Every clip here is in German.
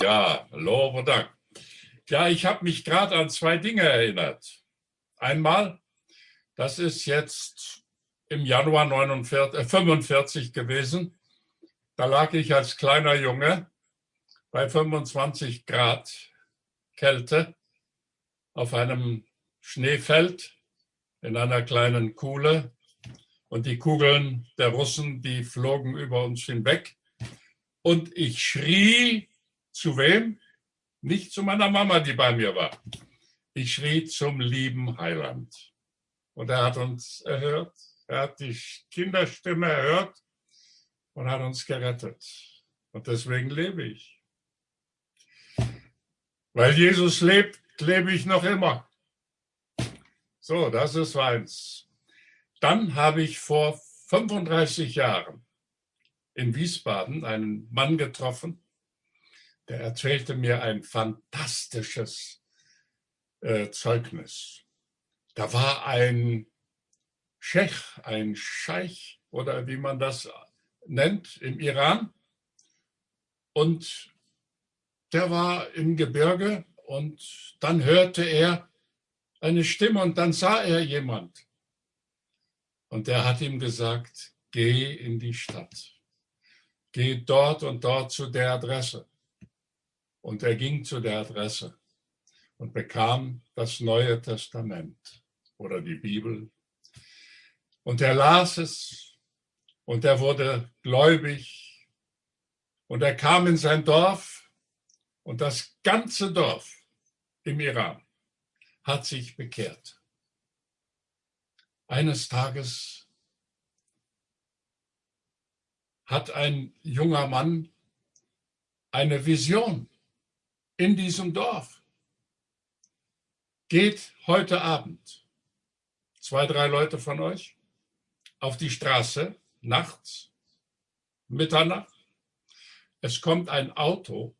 Ja, und Dank. Ja, ich habe mich gerade an zwei Dinge erinnert. Einmal, das ist jetzt im Januar 49, äh, 45 gewesen. Da lag ich als kleiner Junge bei 25 Grad Kälte auf einem Schneefeld in einer kleinen Kuhle und die Kugeln der Russen, die flogen über uns hinweg. Und ich schrie zu wem? Nicht zu meiner Mama, die bei mir war. Ich schrie zum lieben Heiland. Und er hat uns erhört. Er hat die Kinderstimme erhört und hat uns gerettet. Und deswegen lebe ich. Weil Jesus lebt, lebe ich noch immer. So, das ist eins. Dann habe ich vor 35 Jahren in Wiesbaden einen Mann getroffen, der erzählte mir ein fantastisches äh, Zeugnis. Da war ein Schech, ein Scheich oder wie man das nennt im Iran. Und der war im Gebirge und dann hörte er eine Stimme und dann sah er jemand. Und der hat ihm gesagt, geh in die Stadt. Geh dort und dort zu der Adresse. Und er ging zu der Adresse und bekam das Neue Testament oder die Bibel. Und er las es und er wurde gläubig und er kam in sein Dorf und das ganze Dorf im Iran hat sich bekehrt. Eines Tages hat ein junger Mann eine Vision in diesem Dorf. Geht heute Abend, zwei, drei Leute von euch, auf die Straße, nachts, Mitternacht. Es kommt ein Auto,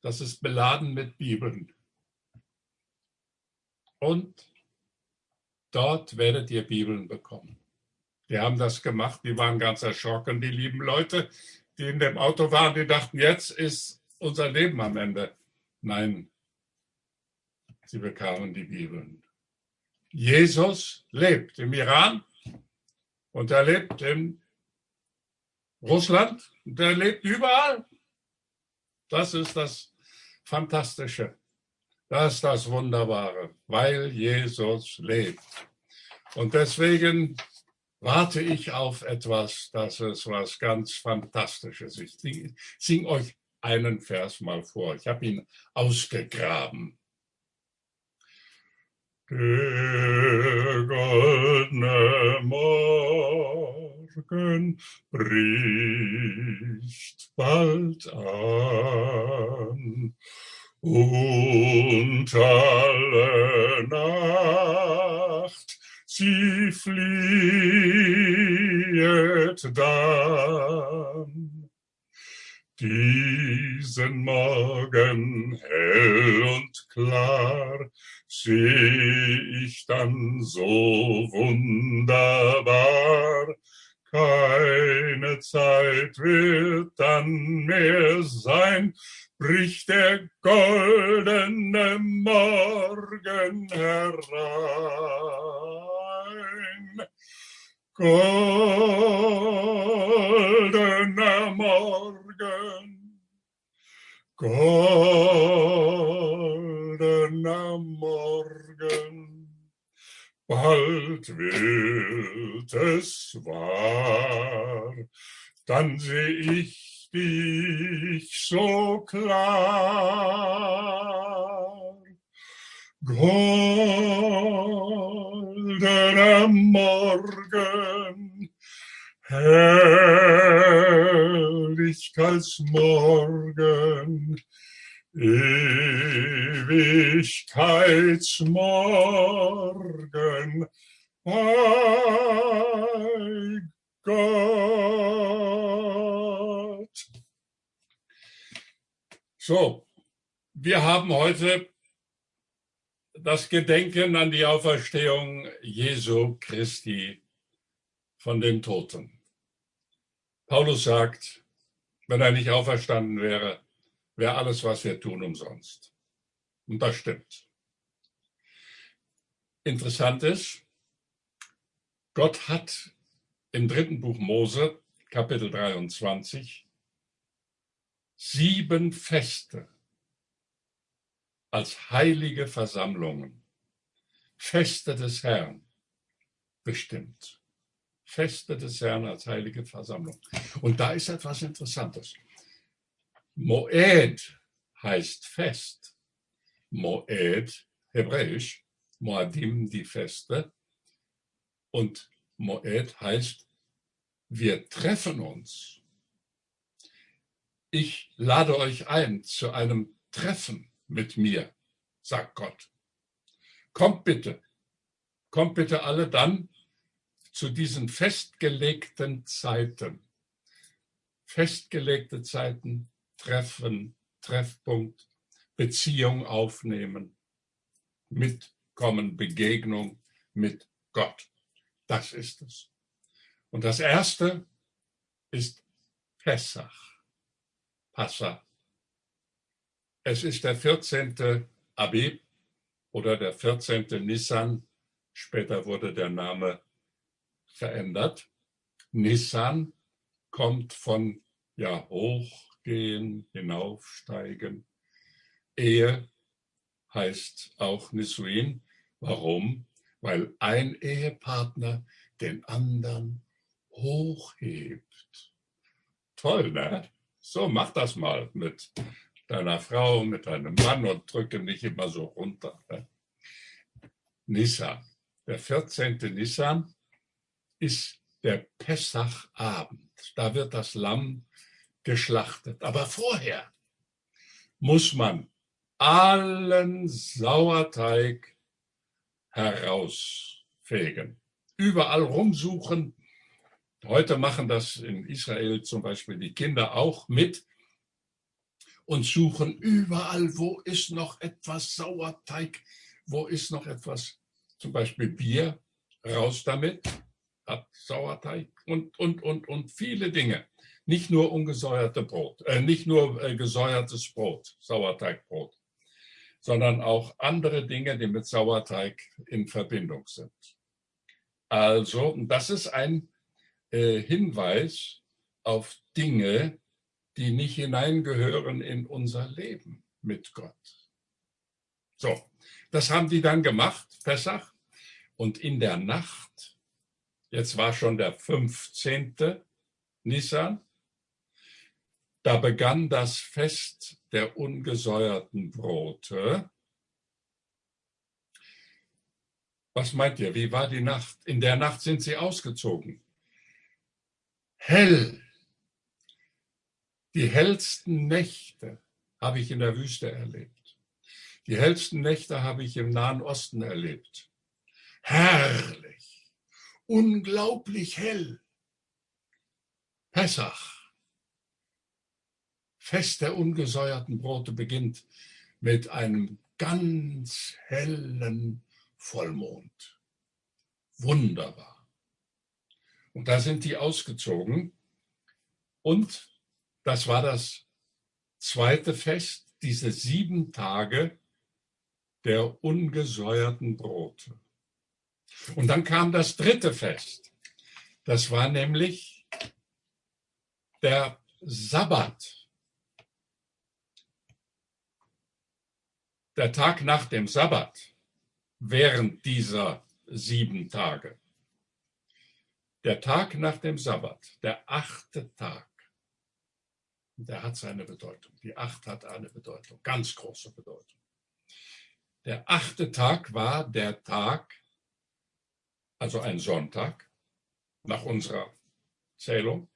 das ist beladen mit Bibeln und dort werdet ihr Bibeln bekommen. Die haben das gemacht, die waren ganz erschrocken, die lieben Leute, die in dem Auto waren, die dachten, jetzt ist unser Leben am Ende. Nein, sie bekamen die Bibeln. Jesus lebt im Iran und er lebt in Russland und er lebt überall. Das ist das Fantastische. Das ist das Wunderbare, weil Jesus lebt. Und deswegen warte ich auf etwas, das ist was ganz Fantastisches. Ich singe euch einen Vers mal vor. Ich habe ihn ausgegraben. Der goldene Morgen bricht bald an und alle Nacht sie fliehet dann. Diesen Morgen hell und klar seh ich dann so wunderbar, keine Zeit wird dann mehr sein, bricht der goldene Morgen herein. Goldener Morgen, goldener Morgen, bald wird es wahr, dann seh ich dich so klar. Goldener Morgen, Herrlichkeitsmorgen, Ewigkeitsmorgen, bei Gott. So, wir haben heute das Gedenken an die Auferstehung Jesu Christi von den Toten. Paulus sagt, wenn er nicht auferstanden wäre, wäre alles, was wir tun, umsonst. Und das stimmt. Interessant ist, Gott hat im dritten Buch Mose, Kapitel 23, sieben Feste als heilige Versammlungen, Feste des Herrn bestimmt. Feste des Herrn als heilige Versammlung. Und da ist etwas Interessantes. Moed heißt Fest. Moed, hebräisch, Moadim, die Feste. Und Moed heißt, wir treffen uns. Ich lade euch ein zu einem Treffen mit mir, sagt Gott. Kommt bitte, kommt bitte alle dann zu diesen festgelegten Zeiten. Festgelegte Zeiten, Treffen, Treffpunkt, Beziehung aufnehmen, mitkommen, Begegnung mit Gott. Das ist es. Und das erste ist Pessach, Passa. Es ist der 14. Abib oder der 14. Nissan. Später wurde der Name verändert. Nissan kommt von ja hochgehen, hinaufsteigen. Ehe heißt auch Nisuin. Warum? Weil ein Ehepartner den anderen hochhebt. Toll, ne? So, mach das mal mit deiner Frau, mit deinem Mann und drücke nicht immer so runter. Ne? Nissan. Der 14. Nissan ist der Pessachabend. Da wird das Lamm geschlachtet. Aber vorher muss man allen Sauerteig herausfegen. Überall rumsuchen. Heute machen das in Israel zum Beispiel die Kinder auch mit und suchen überall, wo ist noch etwas Sauerteig, wo ist noch etwas, zum Beispiel Bier, raus damit hat Sauerteig und, und, und, und viele Dinge. Nicht nur ungesäuerte Brot, äh, nicht nur äh, gesäuertes Brot, Sauerteigbrot, sondern auch andere Dinge, die mit Sauerteig in Verbindung sind. Also, das ist ein äh, Hinweis auf Dinge, die nicht hineingehören in unser Leben mit Gott. So, das haben die dann gemacht, Pessach. Und in der Nacht Jetzt war schon der 15. Nissan. Da begann das Fest der ungesäuerten Brote. Was meint ihr? Wie war die Nacht? In der Nacht sind sie ausgezogen. Hell. Die hellsten Nächte habe ich in der Wüste erlebt. Die hellsten Nächte habe ich im Nahen Osten erlebt. Herrlich unglaublich hell. Pessach, Fest der ungesäuerten Brote, beginnt mit einem ganz hellen Vollmond. Wunderbar. Und da sind die ausgezogen. Und das war das zweite Fest, diese sieben Tage der ungesäuerten Brote. Und dann kam das dritte Fest. Das war nämlich der Sabbat. Der Tag nach dem Sabbat während dieser sieben Tage. Der Tag nach dem Sabbat, der achte Tag, der hat seine Bedeutung. Die acht hat eine Bedeutung, ganz große Bedeutung. Der achte Tag war der Tag, also ein Sonntag nach unserer Zählung.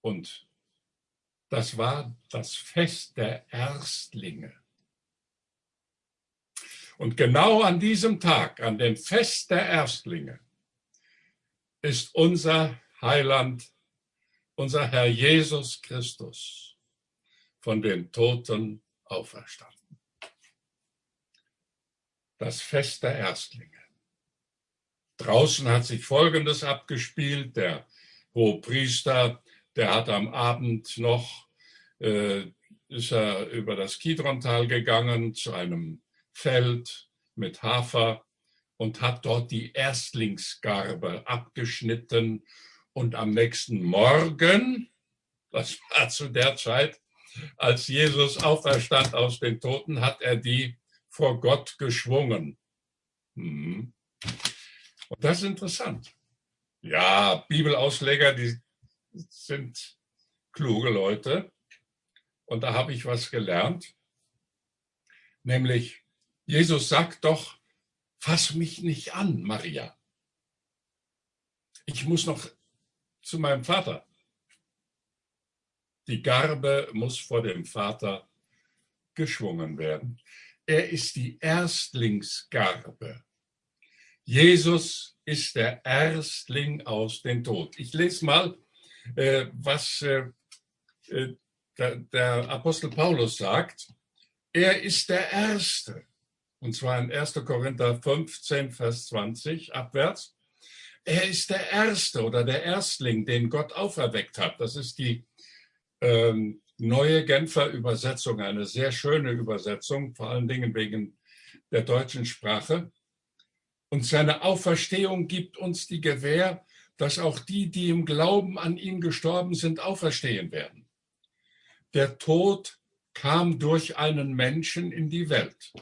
Und das war das Fest der Erstlinge. Und genau an diesem Tag, an dem Fest der Erstlinge, ist unser Heiland, unser Herr Jesus Christus von den Toten auferstanden. Das Fest der Erstlinge. Draußen hat sich Folgendes abgespielt. Der Hohepriester, der hat am Abend noch äh, ist er über das Kidrontal gegangen zu einem Feld mit Hafer und hat dort die Erstlingsgarbe abgeschnitten. Und am nächsten Morgen, das war zu der Zeit, als Jesus auferstand aus den Toten, hat er die vor Gott geschwungen. Mhm. Und das ist interessant. Ja, Bibelausleger, die sind kluge Leute. Und da habe ich was gelernt. Nämlich, Jesus sagt doch, fass mich nicht an, Maria. Ich muss noch zu meinem Vater. Die Garbe muss vor dem Vater geschwungen werden. Er ist die Erstlingsgarbe. Jesus ist der Erstling aus den Tod. Ich lese mal, äh, was äh, äh der, der Apostel Paulus sagt. Er ist der Erste. Und zwar in 1. Korinther 15, Vers 20 abwärts. Er ist der Erste oder der Erstling, den Gott auferweckt hat. Das ist die ähm, neue Genfer Übersetzung, eine sehr schöne Übersetzung, vor allen Dingen wegen der deutschen Sprache. Und seine Auferstehung gibt uns die Gewähr, dass auch die, die im Glauben an ihn gestorben sind, auferstehen werden. Der Tod kam durch einen Menschen in die Welt.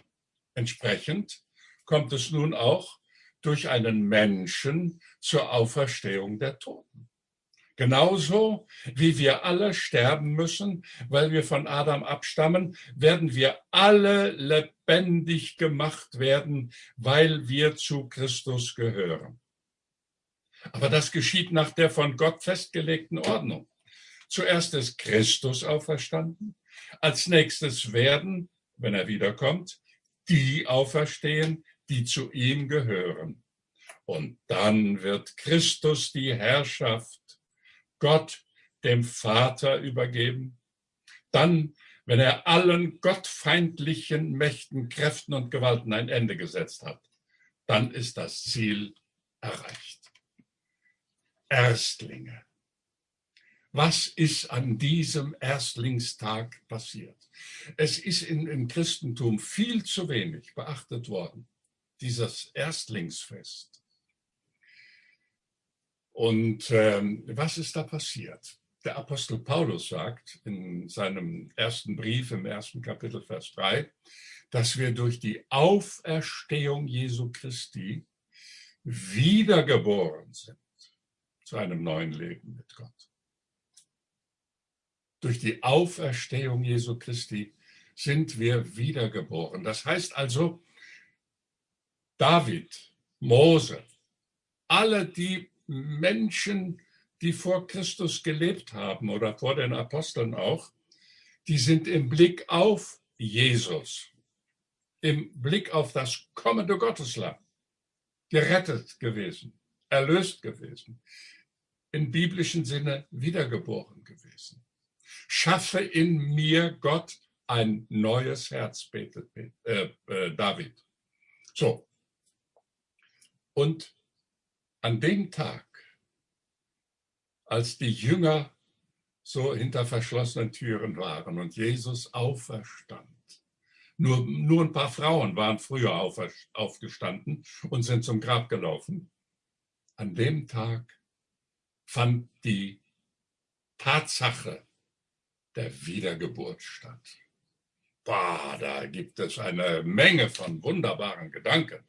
Entsprechend kommt es nun auch durch einen Menschen zur Auferstehung der Toten. Genauso wie wir alle sterben müssen, weil wir von Adam abstammen, werden wir alle lebendig gemacht werden, weil wir zu Christus gehören. Aber das geschieht nach der von Gott festgelegten Ordnung. Zuerst ist Christus auferstanden, als nächstes werden, wenn er wiederkommt, die auferstehen, die zu ihm gehören. Und dann wird Christus die Herrschaft Gott dem Vater übergeben. Dann, wenn er allen gottfeindlichen Mächten, Kräften und Gewalten ein Ende gesetzt hat, dann ist das Ziel erreicht. Erstlinge. Was ist an diesem Erstlingstag passiert? Es ist in, im Christentum viel zu wenig beachtet worden, dieses Erstlingsfest. Und ähm, was ist da passiert? Der Apostel Paulus sagt in seinem ersten Brief im ersten Kapitel, Vers 3, dass wir durch die Auferstehung Jesu Christi wiedergeboren sind zu einem neuen Leben mit Gott. Durch die Auferstehung Jesu Christi sind wir wiedergeboren. Das heißt also, David, Mose, alle die Menschen, die vor Christus gelebt haben oder vor den Aposteln auch, die sind im Blick auf Jesus, im Blick auf das kommende Gotteslamm gerettet gewesen, erlöst gewesen, im biblischen Sinne wiedergeboren gewesen. Schaffe in mir, Gott, ein neues Herz, betet äh, äh, David. So. Und an dem Tag, als die Jünger so hinter verschlossenen Türen waren und Jesus auferstand, nur, nur ein paar Frauen waren früher auf, aufgestanden und sind zum Grab gelaufen. An dem Tag fand die Tatsache der Wiedergeburt statt. Bah, da gibt es eine Menge von wunderbaren Gedanken.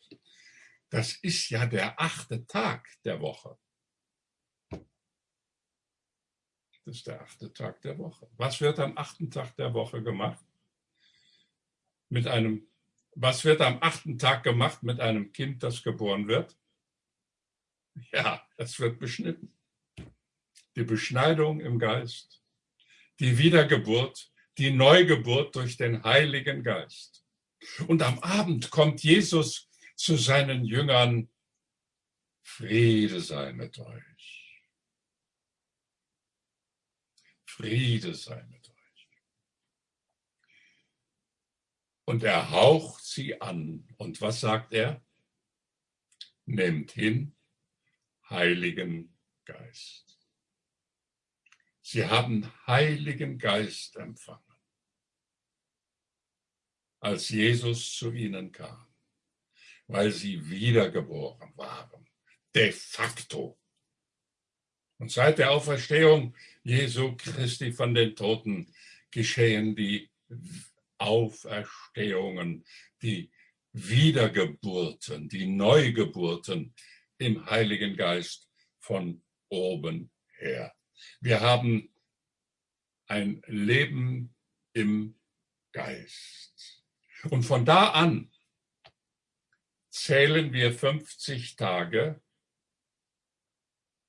Das ist ja der achte Tag der Woche. Das ist der achte Tag der Woche. Was wird am achten Tag der Woche gemacht? Mit einem, was wird am achten Tag gemacht mit einem Kind, das geboren wird? Ja, es wird beschnitten. Die Beschneidung im Geist, die Wiedergeburt, die Neugeburt durch den Heiligen Geist. Und am Abend kommt Jesus zu seinen Jüngern, Friede sei mit euch. Friede sei mit euch. Und er haucht sie an. Und was sagt er? Nehmt hin, Heiligen Geist. Sie haben Heiligen Geist empfangen. als Jesus zu ihnen kam, weil sie wiedergeboren waren, de facto. Und seit der Auferstehung Jesu Christi von den Toten geschehen die Auferstehungen, die Wiedergeburten, die Neugeburten im Heiligen Geist von oben her. Wir haben ein Leben im Geist. Und von da an zählen wir 50 Tage.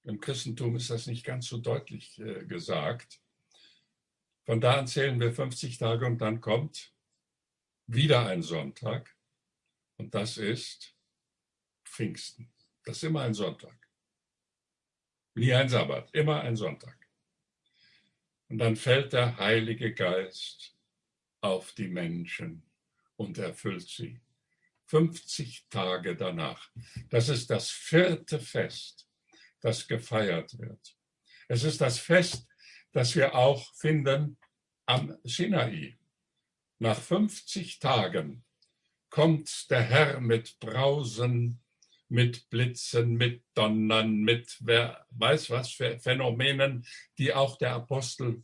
Im Christentum ist das nicht ganz so deutlich äh, gesagt. Von da an zählen wir 50 Tage und dann kommt wieder ein Sonntag. Und das ist Pfingsten. Das ist immer ein Sonntag. Nie ein Sabbat, immer ein Sonntag. Und dann fällt der Heilige Geist auf die Menschen und erfüllt sie. 50 Tage danach. Das ist das vierte Fest, das gefeiert wird. Es ist das Fest, das wir auch finden am Sinai. Nach 50 Tagen kommt der Herr mit Brausen, mit Blitzen, mit Donnern, mit wer weiß was für Phänomenen, die auch der Apostel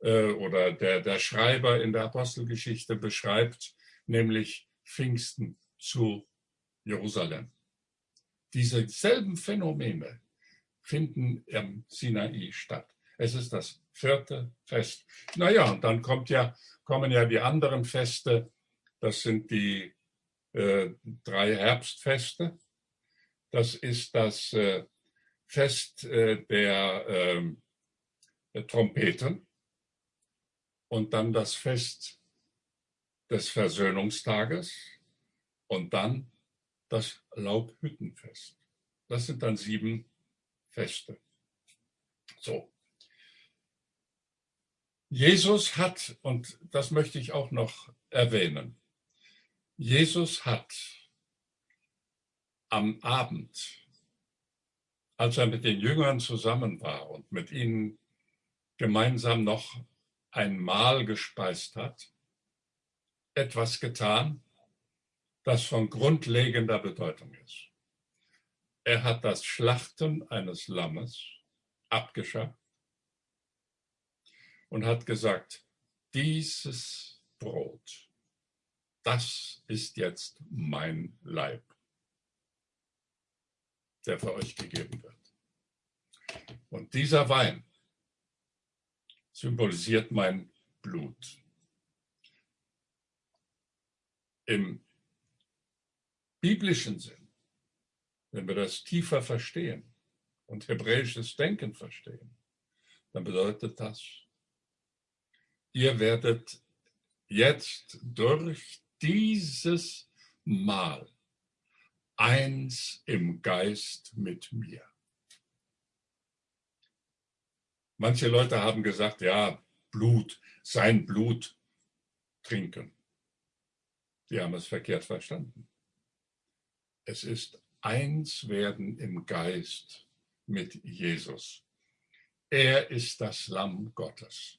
äh, oder der, der Schreiber in der Apostelgeschichte beschreibt, nämlich Pfingsten zu Jerusalem. Diese selben Phänomene finden im Sinai statt. Es ist das vierte Fest. Naja, und dann kommt ja, kommen ja die anderen Feste. Das sind die äh, drei Herbstfeste. Das ist das äh, Fest äh, der, ähm, der Trompeten und dann das Fest des Versöhnungstages und dann das Laubhüttenfest. Das sind dann sieben Feste. So. Jesus hat, und das möchte ich auch noch erwähnen, Jesus hat am Abend, als er mit den Jüngern zusammen war und mit ihnen gemeinsam noch ein Mahl gespeist hat, etwas getan, das von grundlegender Bedeutung ist. Er hat das Schlachten eines Lammes abgeschafft und hat gesagt, dieses Brot, das ist jetzt mein Leib, der für euch gegeben wird. Und dieser Wein symbolisiert mein Blut. Im biblischen Sinn, wenn wir das tiefer verstehen und hebräisches Denken verstehen, dann bedeutet das, ihr werdet jetzt durch dieses Mal eins im Geist mit mir. Manche Leute haben gesagt, ja, Blut, sein Blut trinken. Die haben es verkehrt verstanden. Es ist eins werden im Geist mit Jesus. Er ist das Lamm Gottes.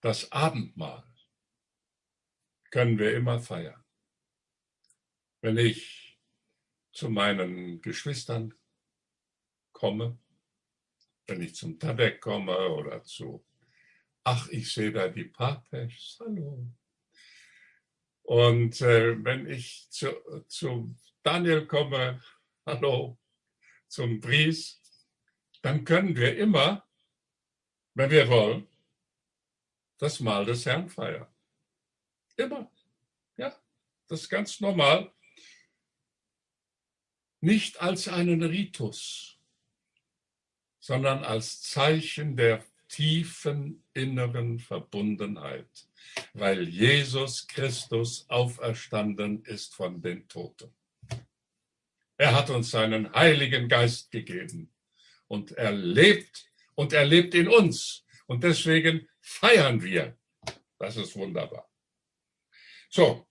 Das Abendmahl können wir immer feiern. Wenn ich zu meinen Geschwistern komme, wenn ich zum Tabak komme oder zu, ach, ich sehe da die Papesch, hallo. Und äh, wenn ich zu, zu Daniel komme, hallo, zum Bries, dann können wir immer, wenn wir wollen, das Mahl des Herrn feiern. Immer. Ja, das ist ganz normal. Nicht als einen Ritus, sondern als Zeichen der tiefen inneren Verbundenheit, weil Jesus Christus auferstanden ist von den Toten. Er hat uns seinen Heiligen Geist gegeben und er lebt und er lebt in uns. Und deswegen feiern wir. Das ist wunderbar. So,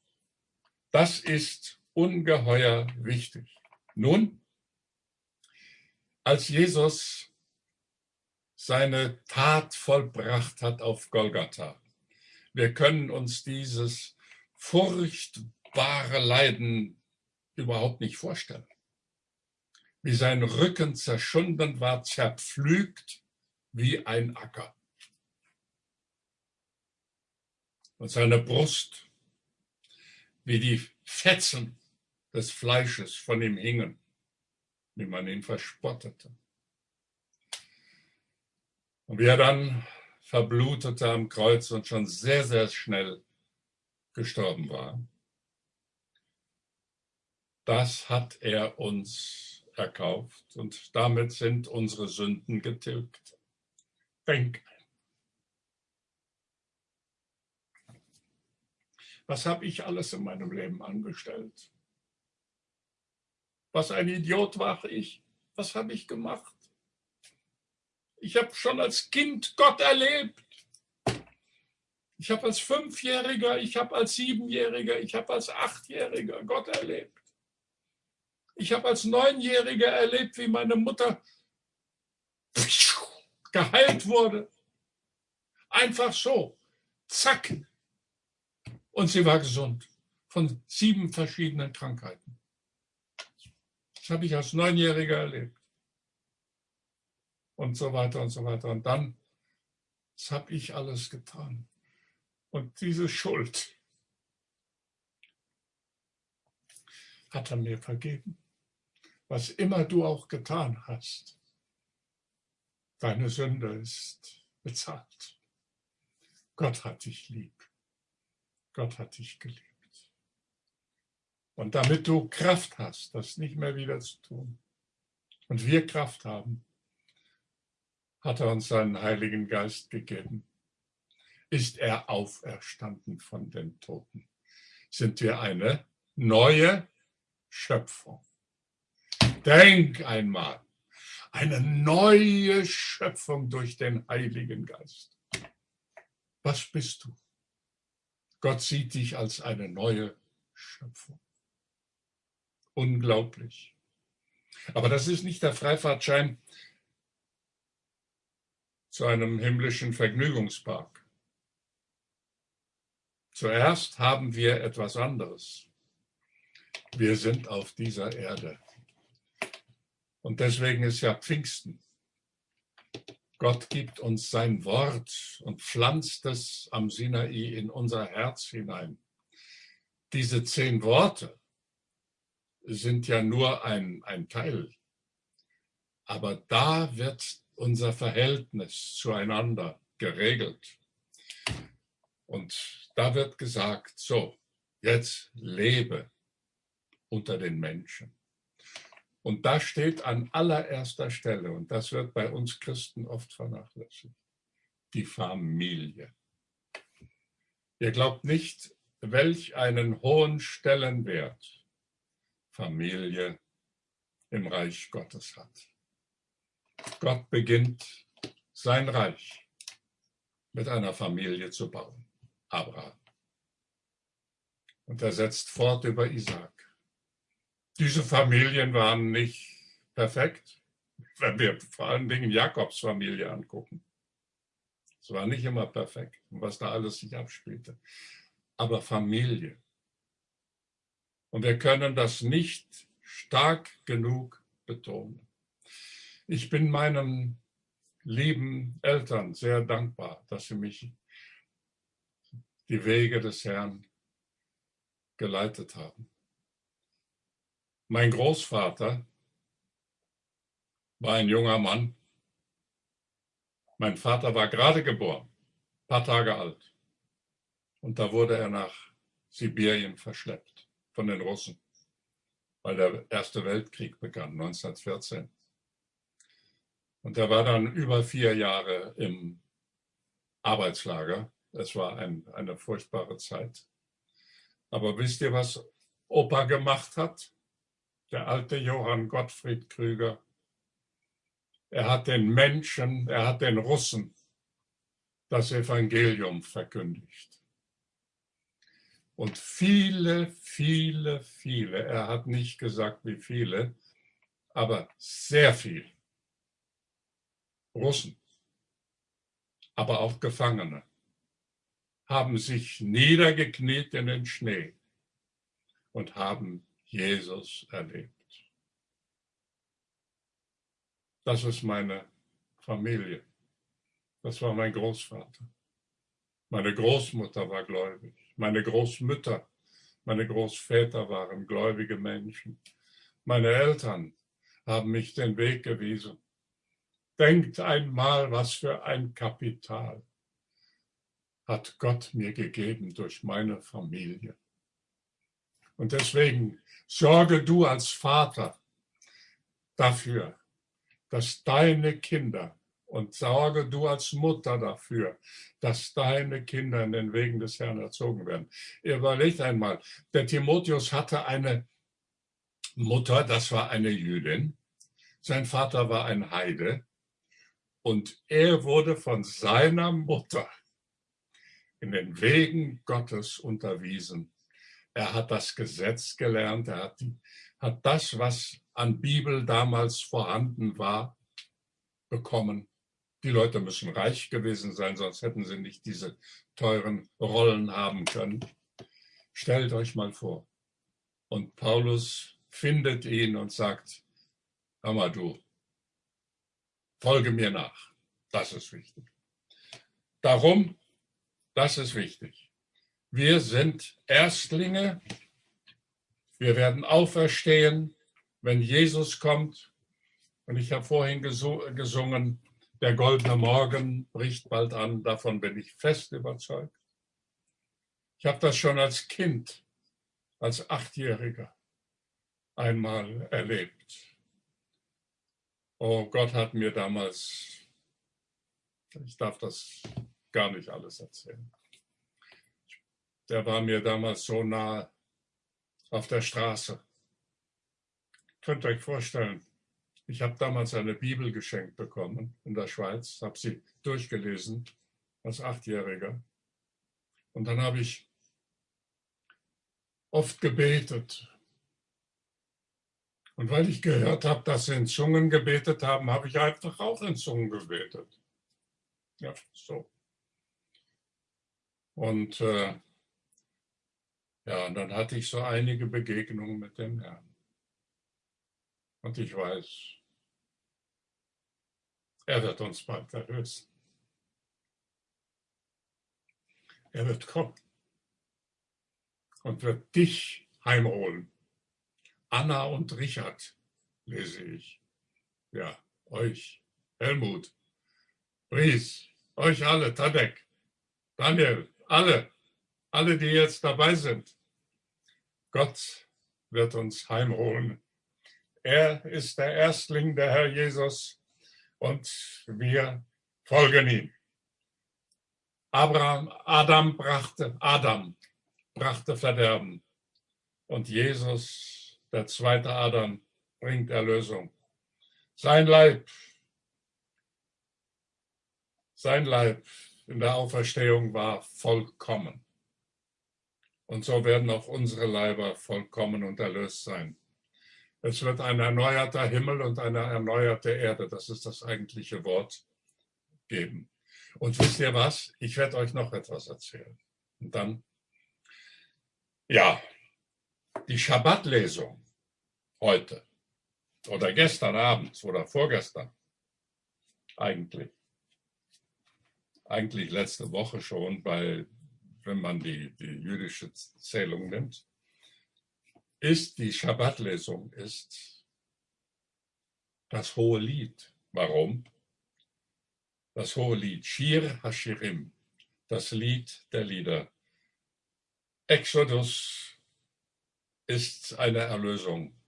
das ist ungeheuer wichtig. Nun, als Jesus seine Tat vollbracht hat auf Golgatha, wir können uns dieses furchtbare Leiden überhaupt nicht vorstellen. Wie sein Rücken zerschunden war, zerpflügt wie ein Acker. Und seine Brust, wie die Fetzen des Fleisches von ihm hingen, wie man ihn verspottete. Und wie er dann verblutete am Kreuz und schon sehr, sehr schnell gestorben war, das hat er uns erkauft und damit sind unsere Sünden getilgt. Denk. Was habe ich alles in meinem Leben angestellt? Was ein Idiot war ich? Was habe ich gemacht? Ich habe schon als Kind Gott erlebt. Ich habe als Fünfjähriger, ich habe als Siebenjähriger, ich habe als Achtjähriger Gott erlebt. Ich habe als Neunjähriger erlebt, wie meine Mutter geheilt wurde. Einfach so. Zack. Und sie war gesund von sieben verschiedenen Krankheiten. Das habe ich als Neunjähriger erlebt. Und so weiter und so weiter. Und dann, das habe ich alles getan. Und diese Schuld hat er mir vergeben was immer du auch getan hast, deine Sünde ist bezahlt. Gott hat dich lieb. Gott hat dich geliebt. Und damit du Kraft hast, das nicht mehr wieder zu tun, und wir Kraft haben, hat er uns seinen Heiligen Geist gegeben. Ist er auferstanden von den Toten? Sind wir eine neue Schöpfung? Denk einmal, eine neue Schöpfung durch den Heiligen Geist. Was bist du? Gott sieht dich als eine neue Schöpfung. Unglaublich. Aber das ist nicht der Freifahrtschein zu einem himmlischen Vergnügungspark. Zuerst haben wir etwas anderes. Wir sind auf dieser Erde. Und deswegen ist ja Pfingsten. Gott gibt uns sein Wort und pflanzt es am Sinai in unser Herz hinein. Diese zehn Worte sind ja nur ein, ein Teil. Aber da wird unser Verhältnis zueinander geregelt. Und da wird gesagt, so, jetzt lebe unter den Menschen. Und da steht an allererster Stelle, und das wird bei uns Christen oft vernachlässigt, die Familie. Ihr glaubt nicht, welch einen hohen Stellenwert Familie im Reich Gottes hat. Gott beginnt sein Reich mit einer Familie zu bauen, Abraham. Und er setzt fort über Isaac. Diese Familien waren nicht perfekt, wenn wir vor allen Dingen Jakobs Familie angucken. Es war nicht immer perfekt, was da alles sich abspielte. Aber Familie. Und wir können das nicht stark genug betonen. Ich bin meinen lieben Eltern sehr dankbar, dass sie mich die Wege des Herrn geleitet haben. Mein Großvater war ein junger Mann. Mein Vater war gerade geboren, ein paar Tage alt. Und da wurde er nach Sibirien verschleppt von den Russen, weil der Erste Weltkrieg begann, 1914. Und er war dann über vier Jahre im Arbeitslager. Es war ein, eine furchtbare Zeit. Aber wisst ihr, was Opa gemacht hat? der alte Johann Gottfried Krüger. Er hat den Menschen, er hat den Russen das Evangelium verkündigt. Und viele, viele, viele, er hat nicht gesagt, wie viele, aber sehr viel Russen, aber auch Gefangene, haben sich niedergekniet in den Schnee und haben Jesus erlebt. Das ist meine Familie. Das war mein Großvater. Meine Großmutter war gläubig. Meine Großmütter, meine Großväter waren gläubige Menschen. Meine Eltern haben mich den Weg gewiesen. Denkt einmal, was für ein Kapital hat Gott mir gegeben durch meine Familie. Und deswegen sorge du als Vater dafür, dass deine Kinder und sorge du als Mutter dafür, dass deine Kinder in den Wegen des Herrn erzogen werden. Überlegt einmal, der Timotheus hatte eine Mutter, das war eine Jüdin, sein Vater war ein Heide und er wurde von seiner Mutter in den Wegen Gottes unterwiesen. Er hat das Gesetz gelernt, er hat, hat das, was an Bibel damals vorhanden war, bekommen. Die Leute müssen reich gewesen sein, sonst hätten sie nicht diese teuren Rollen haben können. Stellt euch mal vor. Und Paulus findet ihn und sagt, hör mal du, folge mir nach. Das ist wichtig. Darum das ist wichtig. Wir sind Erstlinge. Wir werden auferstehen, wenn Jesus kommt. Und ich habe vorhin gesungen, der goldene Morgen bricht bald an. Davon bin ich fest überzeugt. Ich habe das schon als Kind, als Achtjähriger einmal erlebt. Oh, Gott hat mir damals, ich darf das gar nicht alles erzählen. Der war mir damals so nah auf der Straße. Könnt ihr euch vorstellen, ich habe damals eine Bibel geschenkt bekommen in der Schweiz, habe sie durchgelesen als Achtjähriger. Und dann habe ich oft gebetet. Und weil ich gehört habe, dass sie in Zungen gebetet haben, habe ich einfach auch in Zungen gebetet. Ja, so. Und äh, ja, und dann hatte ich so einige Begegnungen mit dem Herrn. Und ich weiß, er wird uns bald erlösen. Er wird kommen und wird dich heimholen. Anna und Richard lese ich. Ja, euch, Helmut, Ries, euch alle, Tadek, Daniel, alle, alle, die jetzt dabei sind. Gott wird uns heimholen. Er ist der Erstling, der Herr Jesus, und wir folgen ihm. Abraham, Adam brachte, Adam brachte Verderben und Jesus, der zweite Adam, bringt Erlösung. Sein Leib, sein Leib in der Auferstehung war vollkommen. Und so werden auch unsere Leiber vollkommen und erlöst sein. Es wird ein erneuerter Himmel und eine erneuerte Erde, das ist das eigentliche Wort, geben. Und wisst ihr was? Ich werde euch noch etwas erzählen. Und dann, ja, die Schabbatlesung heute oder gestern Abend oder vorgestern eigentlich eigentlich letzte Woche schon, bei, wenn man die, die jüdische Zählung nimmt, ist die Schabbatlesung ist das hohe Lied. Warum? Das hohe Lied, Shir Hashirim, das Lied der Lieder. Exodus ist eine Erlösung.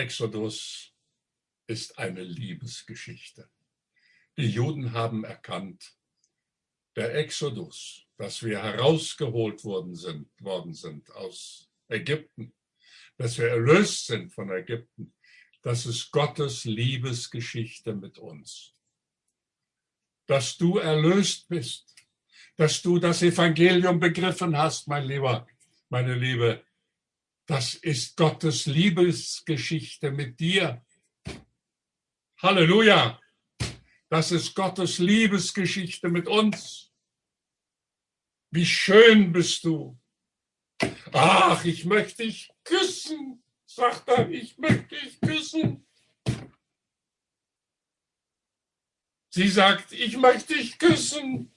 Exodus ist eine Liebesgeschichte. Die Juden haben erkannt, der Exodus, dass wir herausgeholt worden sind, worden sind aus Ägypten, dass wir erlöst sind von Ägypten, das ist Gottes Liebesgeschichte mit uns. Dass du erlöst bist, dass du das Evangelium begriffen hast, mein Lieber, meine Liebe, das ist Gottes Liebesgeschichte mit dir. Halleluja! Das ist Gottes Liebesgeschichte mit uns. Wie schön bist du. Ach, ich möchte dich küssen, sagt er, ich möchte dich küssen. Sie sagt, ich möchte dich küssen.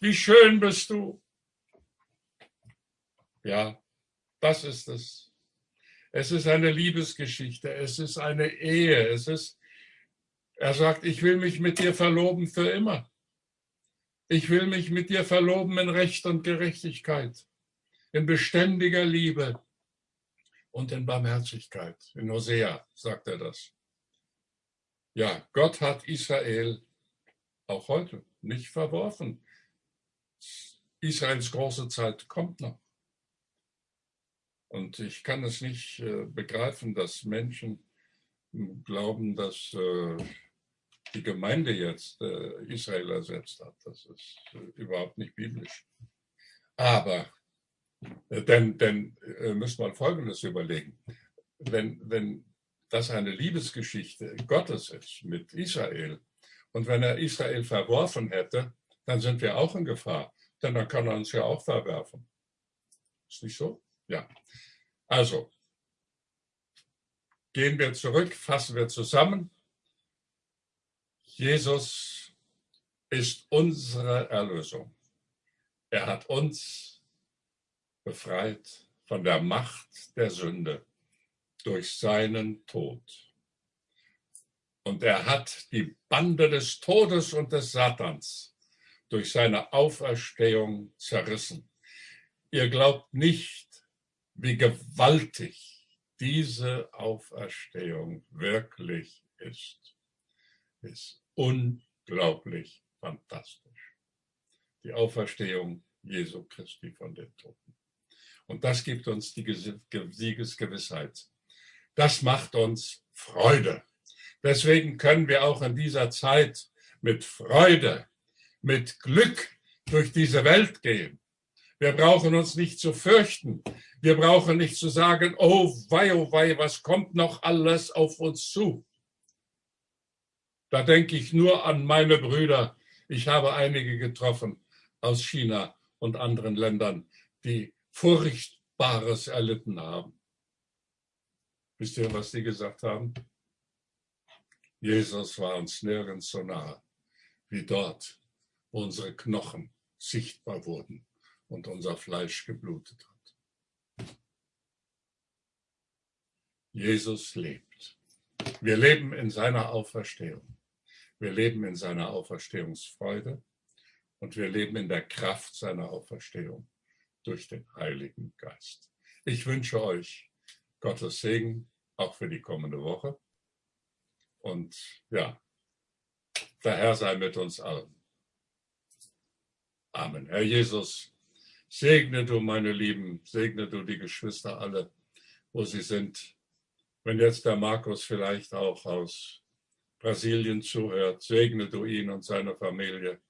Wie schön bist du. Ja, das ist es. Es ist eine Liebesgeschichte, es ist eine Ehe, es ist, er sagt, ich will mich mit dir verloben für immer. Ich will mich mit dir verloben in Recht und Gerechtigkeit, in beständiger Liebe und in Barmherzigkeit. In Hosea sagt er das. Ja, Gott hat Israel auch heute nicht verworfen. Israels große Zeit kommt noch. Und ich kann es nicht äh, begreifen, dass Menschen glauben, dass äh, die Gemeinde jetzt äh, Israel ersetzt hat. Das ist äh, überhaupt nicht biblisch. Aber, äh, denn, denn äh, müssen wir Folgendes überlegen. Wenn, wenn das eine Liebesgeschichte Gottes ist mit Israel und wenn er Israel verworfen hätte, dann sind wir auch in Gefahr, denn dann kann er uns ja auch verwerfen. Ist nicht so? Ja. Also, gehen wir zurück, fassen wir zusammen. Jesus ist unsere Erlösung. Er hat uns befreit von der Macht der Sünde durch seinen Tod. Und er hat die Bande des Todes und des Satans durch seine Auferstehung zerrissen. Ihr glaubt nicht, wie gewaltig diese Auferstehung wirklich ist. Ist unglaublich fantastisch. Die Auferstehung Jesu Christi von den Toten. Und das gibt uns die Siegesgewissheit. Das macht uns Freude. Deswegen können wir auch in dieser Zeit mit Freude, mit Glück durch diese Welt gehen. Wir brauchen uns nicht zu fürchten. Wir brauchen nicht zu sagen, oh wei, oh wei, was kommt noch alles auf uns zu. Da denke ich nur an meine Brüder. Ich habe einige getroffen aus China und anderen Ländern, die Furchtbares erlitten haben. Wisst ihr, was die gesagt haben? Jesus war uns nirgends so nah wie dort, wo unsere Knochen sichtbar wurden und unser Fleisch geblutet hat. Jesus lebt. Wir leben in seiner Auferstehung. Wir leben in seiner Auferstehungsfreude und wir leben in der Kraft seiner Auferstehung durch den Heiligen Geist. Ich wünsche euch Gottes Segen auch für die kommende Woche. Und ja, der Herr sei mit uns allen. Amen. Herr Jesus, segne du meine Lieben, segne du die Geschwister alle, wo sie sind. Wenn jetzt der Markus vielleicht auch aus Brasilien zuhört, segne du ihn und seine Familie.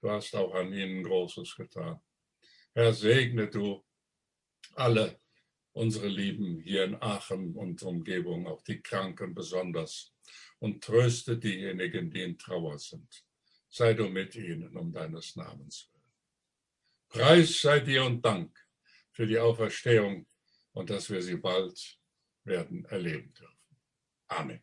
Du hast auch an ihnen Großes getan. Herr, segne du alle unsere Lieben hier in Aachen und Umgebung, auch die Kranken besonders, und tröste diejenigen, die in Trauer sind. Sei du mit ihnen um deines Namens willen. Preis sei dir und Dank für die Auferstehung und dass wir sie bald werden erleben dürfen. Amen.